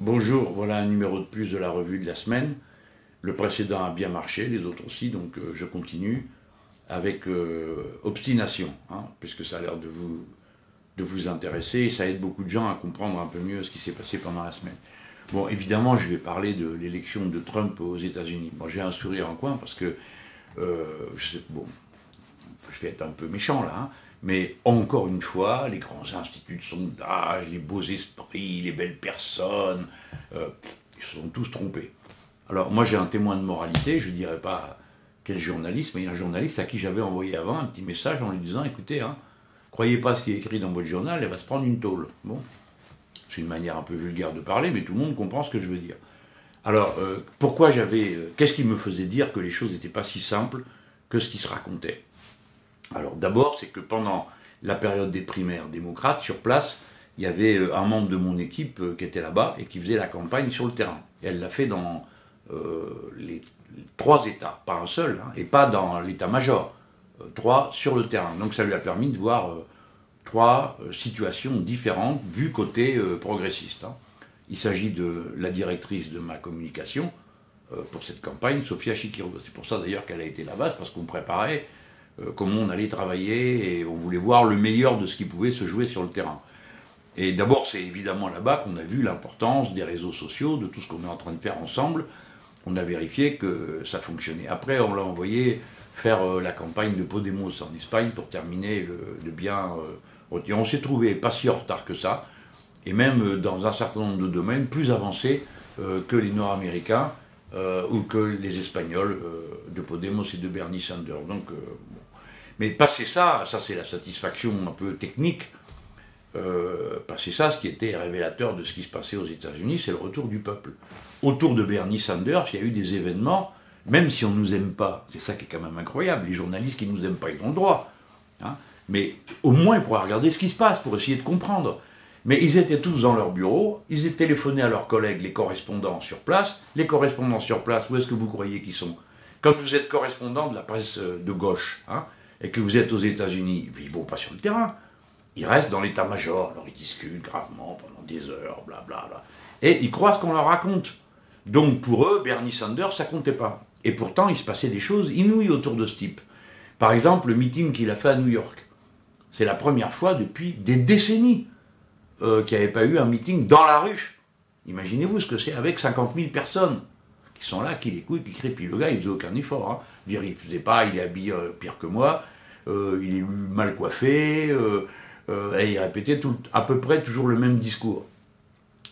Bonjour, voilà un numéro de plus de la revue de la semaine. Le précédent a bien marché, les autres aussi, donc euh, je continue avec euh, obstination, hein, puisque ça a l'air de vous, de vous intéresser et ça aide beaucoup de gens à comprendre un peu mieux ce qui s'est passé pendant la semaine. Bon, évidemment, je vais parler de l'élection de Trump aux États-Unis. Moi, j'ai un sourire en coin parce que, euh, je, vais être un peu méchant là, hein, mais encore une fois, les grands instituts de sondage, les beaux esprits, les belles personnes, euh, ils se sont tous trompés. Alors, moi, j'ai un témoin de moralité, je ne dirais pas quel journaliste, mais il y a un journaliste à qui j'avais envoyé avant un petit message en lui disant écoutez, hein, croyez pas ce qui est écrit dans votre journal, elle va se prendre une tôle. Bon. C'est une manière un peu vulgaire de parler, mais tout le monde comprend ce que je veux dire. Alors, euh, pourquoi j'avais. Euh, qu'est-ce qui me faisait dire que les choses n'étaient pas si simples que ce qui se racontait? Alors, d'abord, c'est que pendant la période des primaires démocrates, sur place, il y avait euh, un membre de mon équipe qui était là-bas et qui faisait la campagne sur le terrain. Elle l'a fait dans les, trois États, pas un seul, hein, et pas dans l'état-major. trois sur le terrain. Donc, ça lui a permis de voir trois euh, situations différentes vues côté euh, progressiste. Hein. Il s'agit de la directrice de ma communication euh, pour cette campagne, Sophia Chikiro. C'est pour ça d'ailleurs qu'elle a été là-bas, parce qu'on préparait comment on allait travailler et on voulait voir le meilleur de ce qui pouvait se jouer sur le terrain. Et d'abord, c'est évidemment là-bas qu'on a vu l'importance des réseaux sociaux, de tout ce qu'on est en train de faire ensemble. On a vérifié que ça fonctionnait. Après, on l'a envoyé faire la campagne de Podemos en Espagne pour terminer le, bien on s'est trouvé pas si en retard que ça, et même euh, dans un certain nombre de domaines plus avancés euh, que les Nord-Américains euh, ou que les Espagnols de Podemos et de Bernie Sanders. Donc, Mais passer ça, ça c'est la satisfaction un peu technique, passer ça, ce qui était révélateur de ce qui se passait aux États-Unis, c'est le retour du peuple. Autour de Bernie Sanders, il y a eu des événements, même si on ne nous aime pas, c'est ça qui est quand même incroyable, les journalistes qui ne nous aiment pas, ils ont le droit. Hein mais au moins pour regarder ce qui se passe, pour essayer de comprendre. Mais ils étaient tous dans leur bureau, ils étaient téléphonés à leurs collègues, les correspondants sur place. Les correspondants sur place, où est-ce que vous croyez qu'ils sont? Quand vous êtes correspondant de la presse euh, de gauche, hein, et que vous êtes aux États-Unis, ils ne vont pas sur le terrain. Ils restent dans l'état-major, alors ils discutent gravement pendant des heures, blablabla. Bla, bla. Et ils croient ce qu'on leur raconte. Donc pour eux, Bernie Sanders, ça comptait pas. Et pourtant, il se passait des choses inouïes autour de ce type. Par exemple, le meeting qu'il a fait à New York. C'est la première fois depuis des décennies euh, qu'il n'y avait pas eu un meeting dans la rue. Imaginez-vous ce que c'est avec 50 000 personnes qui sont là, qui l'écoutent, qui crient. Puis le gars, il faisait aucun effort. Hein. Il faisait pas, il est habillé euh, pire que moi, euh, il est mal coiffé, et il répétait tout, à peu près toujours le même discours.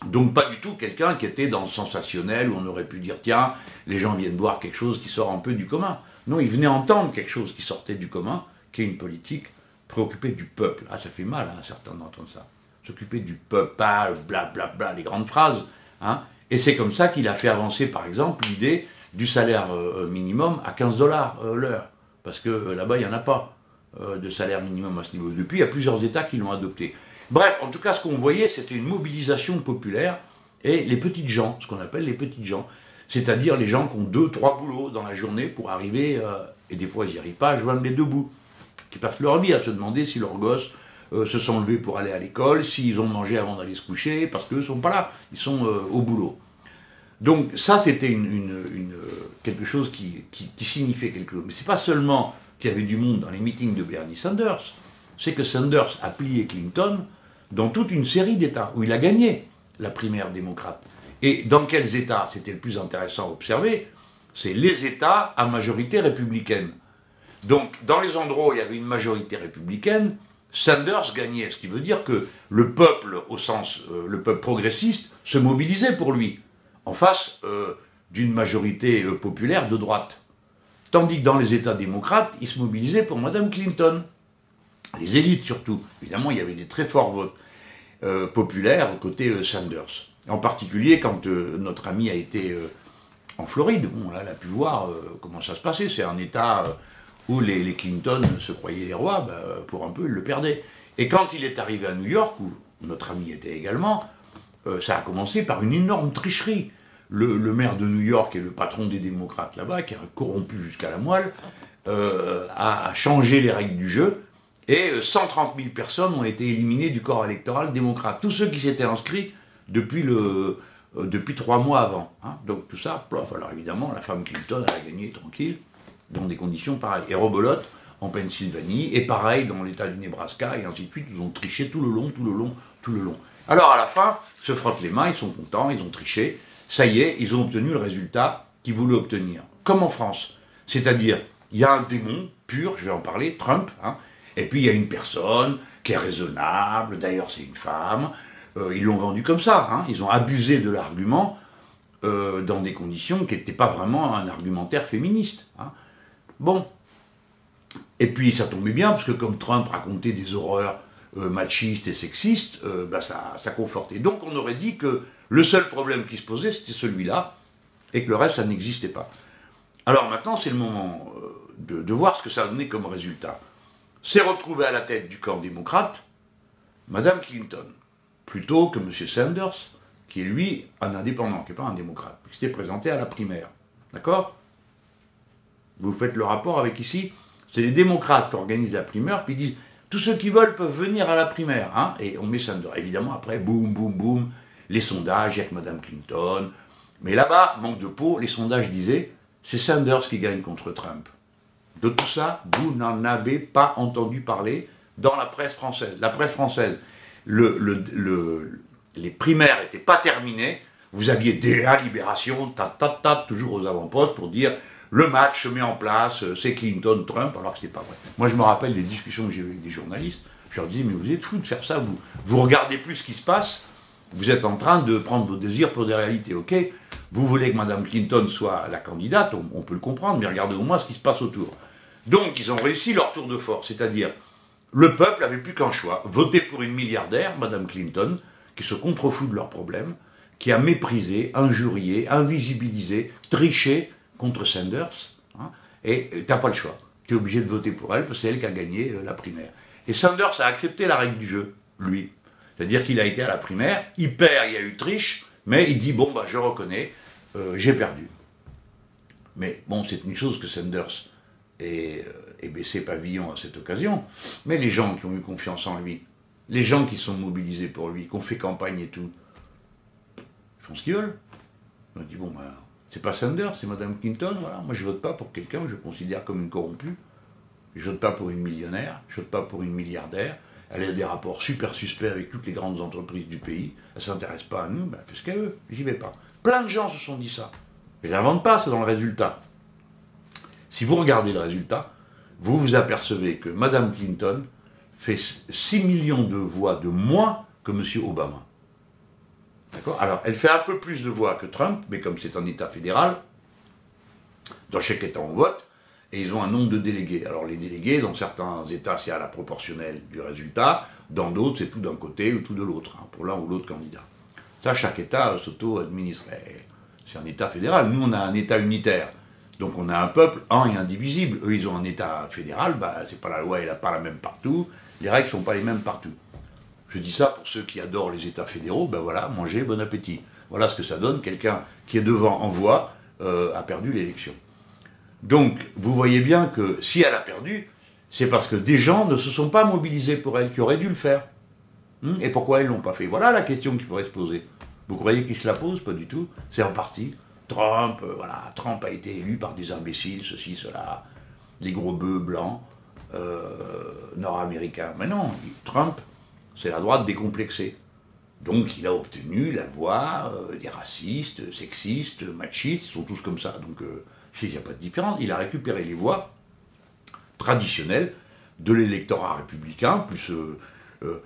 Donc pas du tout quelqu'un qui était dans le sensationnel, où on aurait pu dire, tiens, les gens viennent voir quelque chose qui sort un peu du commun. Non, il venait entendre quelque chose qui sortait du commun, qui est une politique préoccuper du peuple. Ah, ça fait mal à hein, certains d'entendre ça. S'occuper du peuple, pas blablabla, bla, bla, les grandes phrases. Hein. Et c'est comme ça qu'il a fait avancer, par exemple, l'idée du salaire euh, minimum à 15 dollars euh, l'heure. Parce que euh, là-bas, il n'y en a pas de salaire minimum à ce niveau. Depuis, il y a plusieurs États qui l'ont adopté. Bref, en tout cas, ce qu'on voyait, c'était une mobilisation populaire et les petites gens, ce qu'on appelle les petites gens, c'est-à-dire les gens qui ont deux, trois boulots dans la journée pour arriver, et des fois ils n'y arrivent pas, à joindre les deux bouts qui passent leur vie à se demander si leurs gosses euh, se sont levés pour aller à l'école, s'ils ont mangé avant d'aller se coucher, parce qu'eux ne sont pas là, ils sont euh, au boulot. Donc ça, c'était quelque chose qui, signifiait quelque chose. Mais ce n'est pas seulement qu'il y avait du monde dans les meetings de Bernie Sanders, c'est que Sanders a plié Clinton dans toute une série d'États où il a gagné la primaire démocrate. Et dans quels États C'était le plus intéressant à observer. C'est les États à majorité républicaine. Donc, dans les endroits où il y avait une majorité républicaine, Sanders gagnait, ce qui veut dire que le peuple, au sens, euh, le peuple progressiste, se mobilisait pour lui, en face euh, d'une majorité euh, populaire de droite. Tandis que dans les États démocrates, ils se mobilisaient pour Mme Clinton. Les élites surtout. Évidemment, il y avait des très forts votes populaires côté Sanders. En particulier quand notre ami a été en Floride. Bon, là, elle a pu voir comment ça se passait. C'est un État où les, Clinton se croyaient les rois, bah, pour un peu, ils le perdaient. Et quand il est arrivé à New York, où notre ami était également, euh, ça a commencé par une énorme tricherie. Le, maire de New York et le patron des démocrates là-bas, qui a corrompu jusqu'à la moelle, euh, a, changé les règles du jeu, et 130 euh, 000 personnes ont été éliminées du corps électoral démocrate. Tous ceux qui s'étaient inscrits depuis le, depuis trois mois avant. Hein. Donc tout ça, plof. Alors évidemment, la femme Clinton, a gagné tranquille, dans des conditions pareilles. Et Robolote, en Pennsylvanie, et pareil dans l'état du Nebraska, et ainsi de suite, ils ont triché tout le long, tout le long, tout le long. Alors à la fin, se frottent les mains, ils sont contents, ils ont triché, ça y est, ils ont obtenu le résultat qu'ils voulaient obtenir. Comme en France. C'est-à-dire, il y a un démon pur, je vais en parler, Trump, hein, et puis il y a une personne qui est raisonnable, d'ailleurs c'est une femme, euh, ils l'ont vendu comme ça, hein, ils ont abusé de l'argument euh, dans des conditions qui n'étaient pas vraiment un argumentaire féministe. Hein. Bon. Et puis ça tombait bien, parce que comme Trump racontait des horreurs euh, machistes et sexistes, bah, ça, ça confortait. Donc on aurait dit que le seul problème qui se posait, c'était celui-là, et que le reste, ça n'existait pas. Alors maintenant, c'est le moment de, de, voir ce que ça a donné comme résultat. C'est retrouvé à la tête du camp démocrate Madame Clinton, plutôt que M. Sanders, qui est lui un indépendant, qui n'est pas un démocrate, qui s'était présenté à la primaire. D'accord? Vous faites le rapport avec ici C'est les démocrates qui organisent la primaire, puis disent tous ceux qui veulent peuvent venir à la primaire. Hein et on met Sanders. Évidemment, après, boum, boum, boum, les sondages, il y a que Mme Clinton. Mais là-bas, manque de peau, les sondages disaient c'est Sanders qui gagne contre Trump. De tout ça, vous n'en avez pas entendu parler dans la presse française. La presse française, les primaires n'étaient pas terminées, vous aviez déjà Libération, ta, toujours aux avant-postes pour dire le match se met en place, c'est Clinton-Trump, alors que c'est pas vrai. Moi, je me rappelle des discussions que j'ai eues avec des journalistes. Je leur disais, mais vous êtes fous de faire ça, vous, vous regardez plus ce qui se passe, vous êtes en train de prendre vos désirs pour des réalités, ok Vous voulez que Mme Clinton soit la candidate, on, peut le comprendre, mais regardez au moins ce qui se passe autour. Donc, ils ont réussi leur tour de force, c'est-à-dire, le peuple n'avait plus qu'un choix, voter pour une milliardaire, Mme Clinton, qui se contrefout de leurs problèmes, qui a méprisé, injurié, invisibilisé, triché contre Sanders, hein, et tu n'as pas le choix. Tu es obligé de voter pour elle, parce que c'est elle qui a gagné euh, la primaire. Et Sanders a accepté la règle du jeu, lui. C'est-à-dire qu'il a été à la primaire, il perd, il y a eu triche, mais il dit bon, bah, je reconnais, euh, j'ai perdu. Mais bon, c'est une chose que Sanders ait, euh, baissé pavillon à cette occasion, mais les gens qui ont eu confiance en lui, les gens qui sont mobilisés pour lui, qui ont fait campagne et tout, ils font ce qu'ils veulent. On dit bon, bah, c'est pas Sanders, c'est Madame Clinton, voilà. Moi, je vote pas pour quelqu'un que je considère comme une corrompue. Je vote pas pour une millionnaire, je vote pas pour une milliardaire, elle a des rapports super suspects avec toutes les grandes entreprises du pays, elle ne s'intéresse pas à nous, ben, elle fait ce qu'elle veut, j'y vais pas. Plein de gens se sont dit ça. Mais j'invente pas, c'est dans le résultat. Si vous regardez le résultat, vous vous apercevez que Mme Clinton fait 6 millions de voix de moins que M. Obama. D'accord? Alors, elle fait un peu plus de voix que Trump, mais comme c'est un État fédéral, dans chaque État on vote, et ils ont un nombre de délégués. Alors les délégués, dans certains États, c'est à la proportionnelle du résultat, dans d'autres, c'est tout d'un côté ou tout de l'autre, hein, pour l'un ou l'autre candidat. Ça, chaque État s'auto-administre. C'est un État fédéral. Nous, on a un État unitaire. Donc on a un peuple un et indivisible. Eux, ils ont un État fédéral, bah, c'est pas la loi, elle n'est pas la même partout, les règles ne sont pas les mêmes partout. Je dis ça pour ceux qui adorent les États fédéraux, ben voilà, mangez, bon appétit. Voilà ce que ça donne, quelqu'un qui est devant en voix euh, a perdu l'élection. Donc, vous voyez bien que si elle a perdu, c'est parce que des gens ne se sont pas mobilisés pour elle, qui auraient dû le faire. Hmm? Et pourquoi ils ne l'ont pas fait? Voilà la question qu'il faudrait se poser. Vous croyez qu'ils se la posent? Pas du tout. C'est reparti. Trump, euh, voilà, Trump a été élu par des imbéciles, ceci, cela, les gros bœufs blancs, euh, nord-américains. Mais non, Trump, c'est la droite décomplexée. Donc il a obtenu la voix euh, des racistes, sexistes, machistes, ils sont tous comme ça. Donc il n'y a pas de différence. Il a récupéré les voix traditionnelles de l'électorat républicain, plus euh, euh,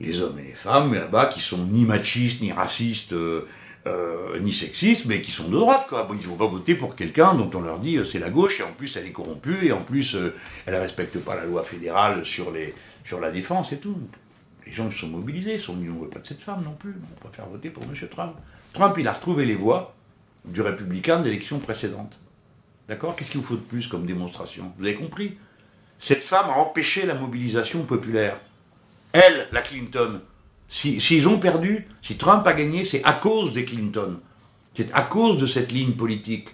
les hommes et les femmes là-bas qui sont ni machistes, ni racistes, euh, ni sexistes, mais qui sont de droite. Quoi. Bon, ils ne vont pas voter pour quelqu'un dont on leur dit c'est la gauche, et en plus elle est corrompue, et en plus elle ne respecte pas la loi fédérale sur, les, sur la défense et tout. Les gens se sont mobilisés, ils sont dit on ne veut pas de cette femme non plus, on préfère voter pour M. Trump. Trump, il a retrouvé les voix du républicain de l'élection précédente. D'accord? Qu'est-ce qu'il vous faut de plus comme démonstration? Vous avez compris? Cette femme a empêché la mobilisation populaire. Elle, la Clinton, s'ils si, ont perdu, si Trump a gagné, c'est à cause des Clinton. C'est à cause de cette ligne politique.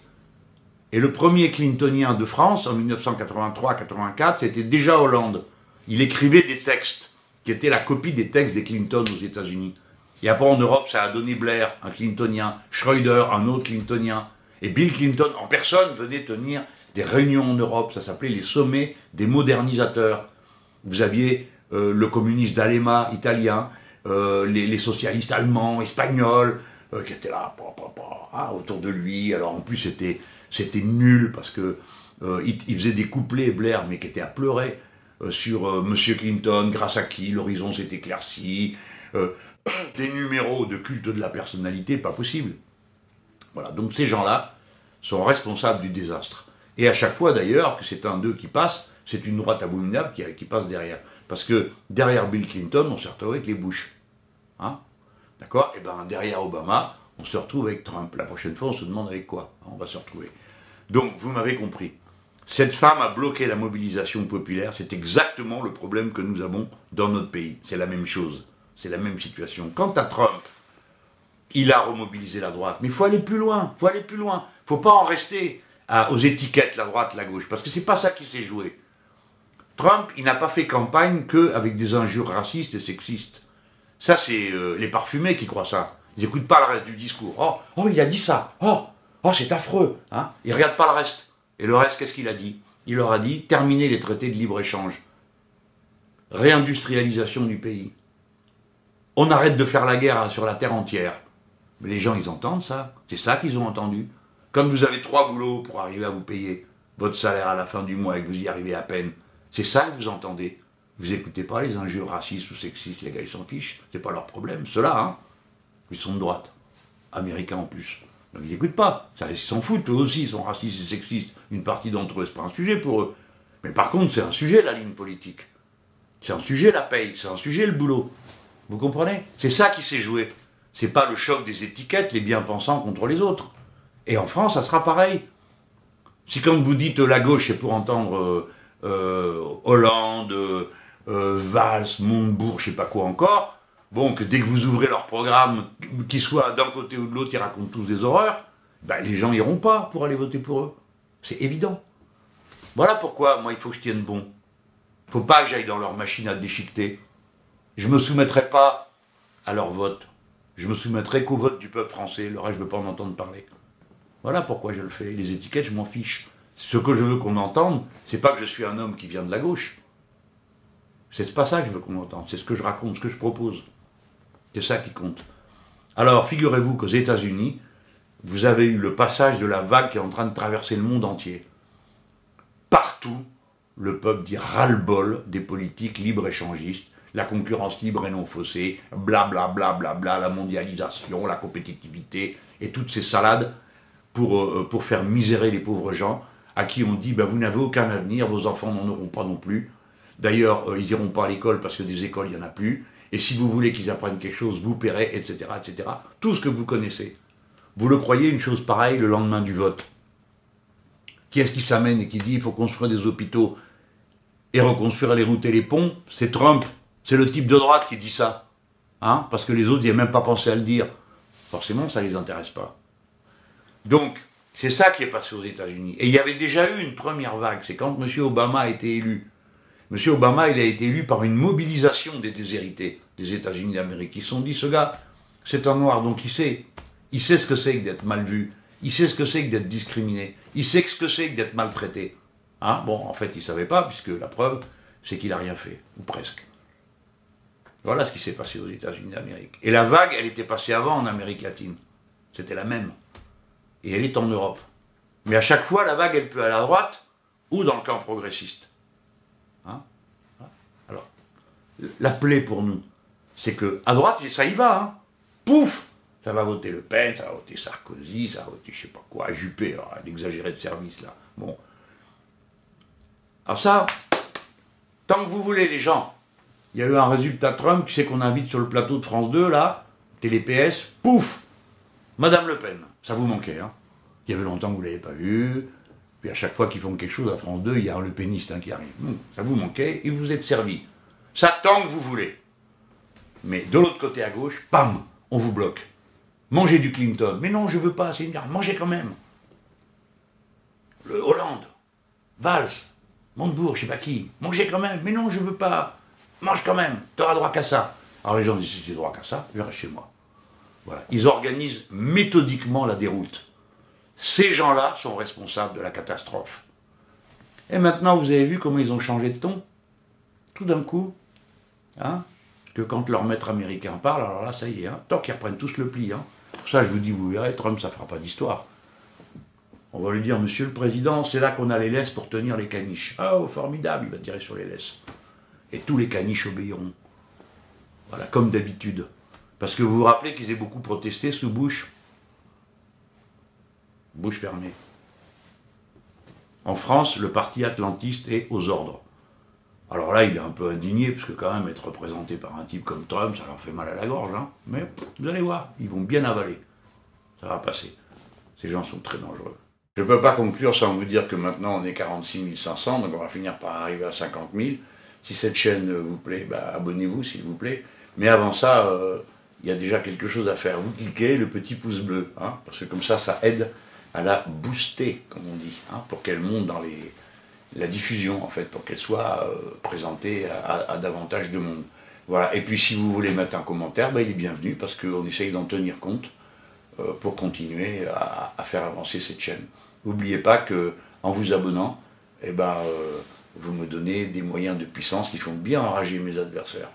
Et le premier Clintonien de France, en 1983-84, c'était déjà Hollande. Il écrivait des textes qui étaient la copie des textes des Clinton aux États-Unis. Et après en Europe, ça a donné Blair, un Clintonien, Schroeder, un autre Clintonien. Et Bill Clinton en personne venait tenir des réunions en Europe, ça s'appelait les sommets des modernisateurs. Vous aviez euh, le communiste d'Alema, italien, euh, les, socialistes allemands, espagnols, euh, qui étaient là, ah, autour de lui. Alors en plus, c'était, c'était nul parce que il, faisait des couplets, Blair, mais qui étaient à pleurer sur Monsieur Clinton, grâce à qui l'horizon s'est éclairci, des numéros de culte de la personnalité, pas possible. Voilà, donc ces gens-là sont responsables du désastre. Et à chaque fois d'ailleurs que c'est un d'eux qui passe, c'est une droite abominable qui, passe derrière. Parce que derrière Bill Clinton, on se retrouve avec les Bush. Hein? D'accord? Et bien derrière Obama, on se retrouve avec Trump. La prochaine fois, on se demande avec quoi hein, on va se retrouver. Donc, vous m'avez compris. Cette femme a bloqué la mobilisation populaire. C'est exactement le problème que nous avons dans notre pays. C'est la même chose. C'est la même situation. Quant à Trump, il a remobilisé la droite. Mais il faut aller plus loin. Il faut aller plus loin. Il ne faut pas en rester aux étiquettes, la droite, la gauche, parce que c'est pas ça qui s'est joué. Trump, il n'a pas fait campagne qu'avec des injures racistes et sexistes. Ça, c'est euh, les parfumés qui croient ça. Ils n'écoutent pas le reste du discours. Oh, oh, il a dit ça. Oh, oh c'est affreux. Hein ils ne regardent pas le reste. Et le reste, qu'est-ce qu'il a dit? Il leur a dit terminer les traités de libre-échange. Réindustrialisation du pays. On arrête de faire la guerre sur la terre entière. Mais les gens, ils entendent ça. C'est ça qu'ils ont entendu. Comme vous avez trois boulots pour arriver à vous payer votre salaire à la fin du mois et que vous y arrivez à peine, c'est ça que vous entendez. Vous écoutez pas les injures racistes ou sexistes, les gars ils s'en fichent, c'est pas leur problème. Ceux-là, hein, ils sont de droite, américains en plus. Donc ils n'écoutent pas. Ça, ils s'en foutent, eux aussi, ils sont racistes et sexistes. Une partie d'entre eux, c'est pas un sujet pour eux. Mais par contre, c'est un sujet la ligne politique. C'est un sujet la paye, c'est un sujet le boulot. Vous comprenez? C'est ça qui s'est joué. C'est pas le choc des étiquettes, les bien-pensants contre les autres. Et en France, ça sera pareil. Si quand vous dites la gauche, c'est pour entendre euh, euh, Hollande, euh, Valls, Montebourg, je sais pas quoi encore, bon, que dès que vous ouvrez leur programme, qu'ils soient d'un côté ou de l'autre, ils racontent tous des horreurs, ben, les gens iront pas pour aller voter pour eux. C'est évident. Voilà pourquoi, moi, il faut que je tienne bon. Faut pas que j'aille dans leur machine à déchiqueter. Je me soumettrai pas à leur vote. Je me soumettrai qu'au vote du peuple français. Le reste, je ne veux pas en entendre parler. Voilà pourquoi je le fais. Les étiquettes, je m'en fiche. Ce que je veux qu'on entende, c'est pas que je suis un homme qui vient de la gauche. C'est pas ça que je veux qu'on entende. C'est ce que je raconte, ce que je propose. C'est ça qui compte. Alors, figurez-vous qu'aux États-Unis, vous avez eu le passage de la vague qui est en train de traverser le monde entier. Partout, le peuple dit ras-le-bol des politiques libre-échangistes, la concurrence libre et non faussée, blablabla, bla, bla, bla, la mondialisation, la compétitivité et toutes ces salades pour, euh, pour faire misérer les pauvres gens à qui on dit ben, vous n'avez aucun avenir, vos enfants n'en auront pas non plus. D'ailleurs, euh, ils n'iront pas à l'école parce que des écoles, il n'y en a plus. Et si vous voulez qu'ils apprennent quelque chose, vous paierez, etc., etc. Tout ce que vous connaissez. Vous le croyez une chose pareille le lendemain du vote Qui est-ce qui s'amène et qui dit il faut construire des hôpitaux et reconstruire les routes et les ponts? C'est Trump. C'est le type de droite qui dit ça. Hein Parce que les autres n'y ont même pas pensé à le dire. Forcément, ça ne les intéresse pas. Donc, c'est ça qui est passé aux États-Unis. Et il y avait déjà eu une première vague, c'est quand M. Obama a été élu. M. Obama, il a été élu par une mobilisation des déshérités des États-Unis d'Amérique. Ils se sont dit, ce gars, c'est un noir, donc il sait. Il sait ce que c'est que d'être mal vu. Il sait ce que c'est que d'être discriminé. Il sait ce que c'est que d'être maltraité. Hein? Bon, en fait, il ne savait pas, puisque la preuve, c'est qu'il n'a rien fait, ou presque. Voilà ce qui s'est passé aux États-Unis d'Amérique. Et la vague, elle était passée avant en Amérique latine. C'était la même et elle est en Europe. Mais à chaque fois, la vague, elle peut aller à droite ou dans le camp progressiste. Hein Alors, la plaie pour nous, c'est que à droite, ça y va. Hein Pouf Ça va voter Le Pen, ça va voter Sarkozy, ça va voter je sais pas quoi, Juppé, l'exagéré de service là. Bon. Alors ça, tant que vous voulez les gens, il y a eu un résultat Trump, qui sait qu'on invite sur le plateau de France 2 là, Télé PS, pouf Madame Le Pen. Ça vous manquait, hein Il y avait longtemps que vous ne l'avez pas vu. Puis à chaque fois qu'ils font quelque chose à France 2, il y a un Le Péniste hein, qui arrive. ça vous manquait et vous êtes servi. Ça tant que vous voulez. Mais de l'autre côté à gauche, pam, on vous bloque. Mangez du Clinton. Mais non, je veux pas, c'est une guerre. Mangez quand même. Le Hollande, Valls, Montebourg, je sais pas qui. Mangez quand même. Mais non, je veux pas. Mange quand même. Tu auras droit qu'à ça. Alors les gens disent, si j'ai droit qu'à ça, je reste chez moi. Voilà. Ils organisent méthodiquement la déroute. Ces gens-là sont responsables de la catastrophe. Et maintenant, vous avez vu comment ils ont changé de ton Tout d'un coup, hein que quand leur maître américain parle, alors là, ça y est, hein, tant qu'ils reprennent tous le pli. Hein. Pour ça, je vous dis, vous verrez, Trump, ça ne fera pas d'histoire. On va lui dire, monsieur le président, c'est là qu'on a les laisses pour tenir les caniches. Oh, formidable, il va tirer sur les laisses. Et tous les caniches obéiront. Voilà, comme d'habitude. Parce que vous vous rappelez qu'ils aient beaucoup protesté sous Bush Bouche fermée. En France, le parti atlantiste est aux ordres. Alors là, il est un peu indigné, parce que quand même, être représenté par un type comme Trump, ça leur fait mal à la gorge. Hein. Mais vous allez voir, ils vont bien avaler. Ça va passer. Ces gens sont très dangereux. Je ne peux pas conclure sans vous dire que maintenant, on est 46 500, donc on va finir par arriver à 50 000. Si cette chaîne vous plaît, bah, abonnez-vous, s'il vous plaît. Mais avant ça, euh, il y a déjà quelque chose à faire. Vous cliquez le petit pouce bleu, hein, parce que comme ça, ça aide à la booster, comme on dit, hein, pour qu'elle monte dans les, la diffusion, en fait, pour qu'elle soit euh, présentée à, davantage de monde. Voilà. Et puis si vous voulez mettre un commentaire, ben, il est bienvenu parce qu'on essaye d'en tenir compte euh, pour continuer à, faire avancer cette chaîne. N'oubliez pas que en vous abonnant, eh ben, euh, vous me donnez des moyens de puissance qui font bien enrager mes adversaires.